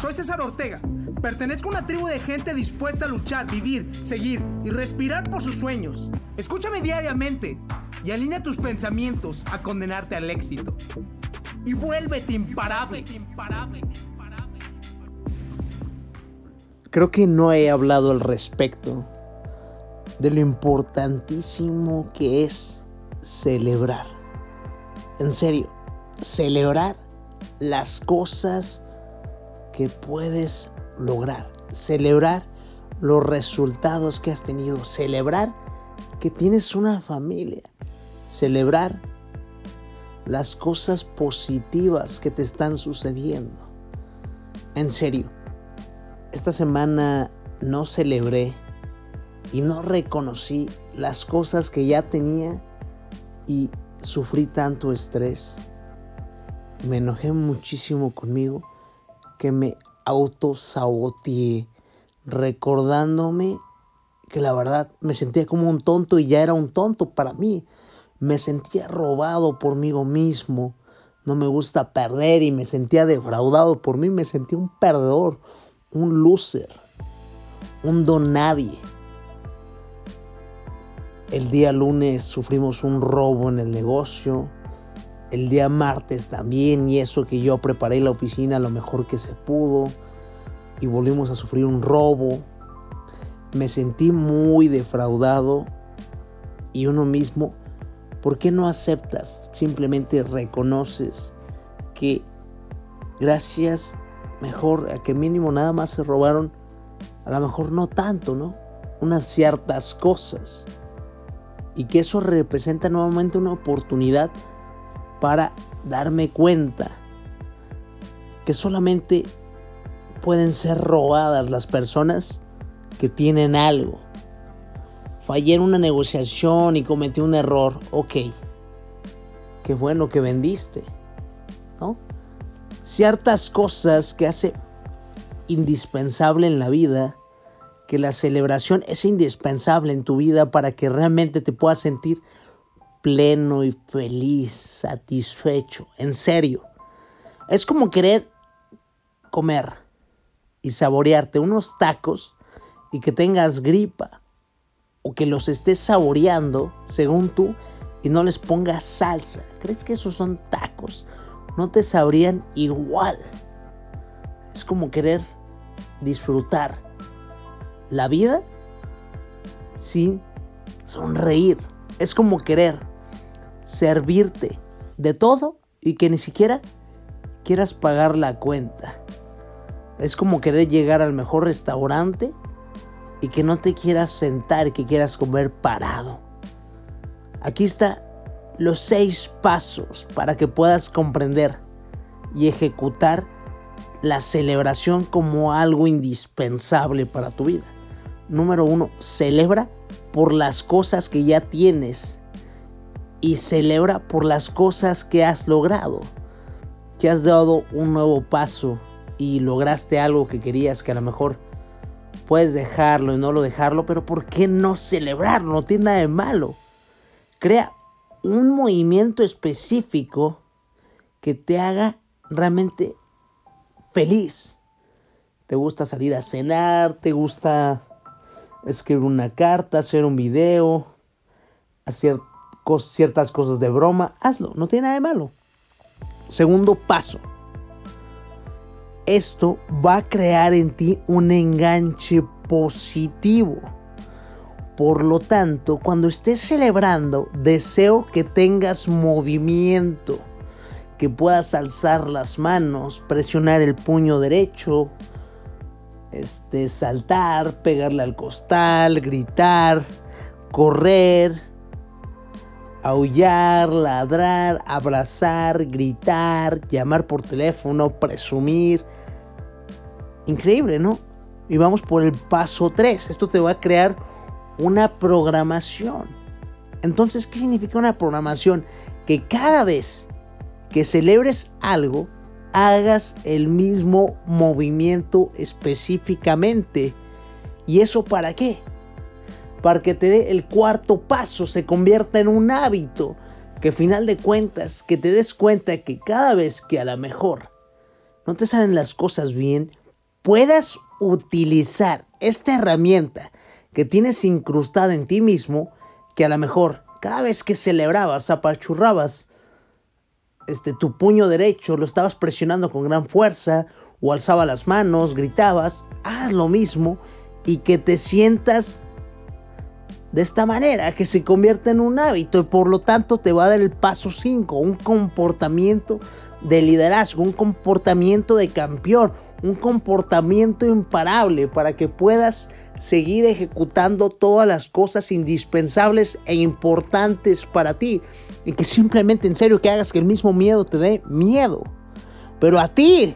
Soy César Ortega. Pertenezco a una tribu de gente dispuesta a luchar, vivir, seguir y respirar por sus sueños. Escúchame diariamente y alinea tus pensamientos a condenarte al éxito. Y vuélvete imparable. Creo que no he hablado al respecto de lo importantísimo que es celebrar. En serio, celebrar las cosas que puedes lograr. Celebrar los resultados que has tenido. Celebrar que tienes una familia. Celebrar las cosas positivas que te están sucediendo. En serio, esta semana no celebré y no reconocí las cosas que ya tenía y sufrí tanto estrés. Me enojé muchísimo conmigo que me autosaboteé recordándome que la verdad me sentía como un tonto y ya era un tonto para mí. Me sentía robado por mí mismo. No me gusta perder y me sentía defraudado por mí. Me sentía un perdedor, un loser, un don. El día lunes sufrimos un robo en el negocio. El día martes también y eso que yo preparé la oficina lo mejor que se pudo. Y volvimos a sufrir un robo. Me sentí muy defraudado. Y uno mismo, ¿por qué no aceptas? Simplemente reconoces que gracias mejor a que mínimo nada más se robaron, a lo mejor no tanto, ¿no? Unas ciertas cosas y que eso representa nuevamente una oportunidad para darme cuenta que solamente pueden ser robadas las personas que tienen algo. Fallé en una negociación y cometí un error. Ok. Qué bueno que vendiste. ¿No? Ciertas cosas que hace indispensable en la vida que la celebración es indispensable en tu vida para que realmente te puedas sentir pleno y feliz, satisfecho, en serio. Es como querer comer y saborearte unos tacos y que tengas gripa o que los estés saboreando según tú y no les pongas salsa. ¿Crees que esos son tacos? No te sabrían igual. Es como querer disfrutar la vida sin sonreír. Es como querer servirte de todo y que ni siquiera quieras pagar la cuenta. Es como querer llegar al mejor restaurante y que no te quieras sentar que quieras comer parado. Aquí está los seis pasos para que puedas comprender y ejecutar la celebración como algo indispensable para tu vida número uno, celebra por las cosas que ya tienes y celebra por las cosas que has logrado, que has dado un nuevo paso y lograste algo que querías que a lo mejor puedes dejarlo y no lo dejarlo, pero ¿por qué no celebrarlo? No tiene nada de malo. Crea un movimiento específico que te haga realmente feliz. ¿Te gusta salir a cenar? ¿Te gusta escribir una carta, hacer un video, hacer ciertas cosas de broma, hazlo, no tiene nada de malo. Segundo paso. Esto va a crear en ti un enganche positivo. Por lo tanto, cuando estés celebrando, deseo que tengas movimiento, que puedas alzar las manos, presionar el puño derecho, este, saltar, pegarle al costal, gritar, correr, aullar, ladrar, abrazar, gritar, llamar por teléfono, presumir. Increíble, ¿no? Y vamos por el paso 3. Esto te va a crear una programación. Entonces, ¿qué significa una programación? Que cada vez que celebres algo, hagas el mismo movimiento específicamente. ¿Y eso para qué? Para que te dé el cuarto paso, se convierta en un hábito. Que final de cuentas, que te des cuenta que cada vez que a lo mejor no te salen las cosas bien, puedas utilizar esta herramienta que tienes incrustada en ti mismo, que a lo mejor cada vez que celebrabas, apachurrabas este, tu puño derecho, lo estabas presionando con gran fuerza, o alzaba las manos, gritabas, haz lo mismo y que te sientas de esta manera, que se convierta en un hábito y por lo tanto te va a dar el paso 5, un comportamiento de liderazgo, un comportamiento de campeón, un comportamiento imparable para que puedas seguir ejecutando todas las cosas indispensables e importantes para ti. Y que simplemente en serio que hagas que el mismo miedo te dé miedo. Pero a ti.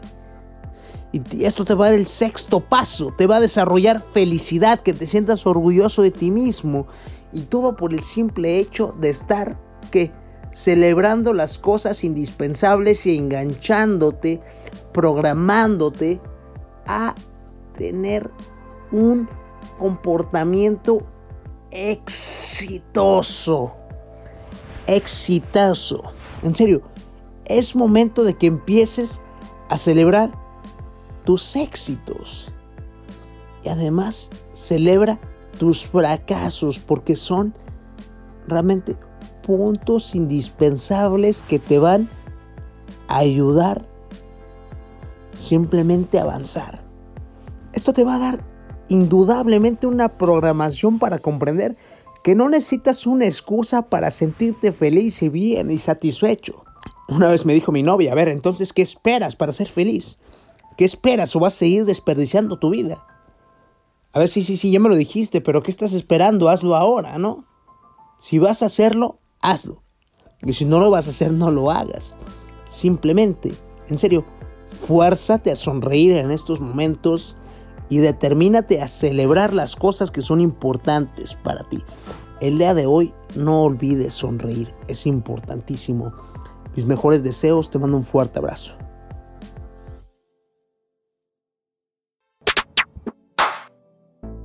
Y esto te va a dar el sexto paso. Te va a desarrollar felicidad, que te sientas orgulloso de ti mismo. Y todo por el simple hecho de estar que celebrando las cosas indispensables y enganchándote, programándote a tener un comportamiento exitoso. Exitoso. En serio, es momento de que empieces a celebrar tus éxitos. Y además celebra tus fracasos porque son realmente puntos indispensables que te van a ayudar simplemente a avanzar. Esto te va a dar indudablemente una programación para comprender que no necesitas una excusa para sentirte feliz y bien y satisfecho. Una vez me dijo mi novia, a ver, entonces, ¿qué esperas para ser feliz? ¿Qué esperas o vas a seguir desperdiciando tu vida? A ver, sí, sí, sí, ya me lo dijiste, pero ¿qué estás esperando? Hazlo ahora, ¿no? Si vas a hacerlo, hazlo. Y si no lo vas a hacer, no lo hagas. Simplemente, en serio, fuérzate a sonreír en estos momentos y determínate a celebrar las cosas que son importantes para ti. El día de hoy no olvides sonreír, es importantísimo. Mis mejores deseos, te mando un fuerte abrazo.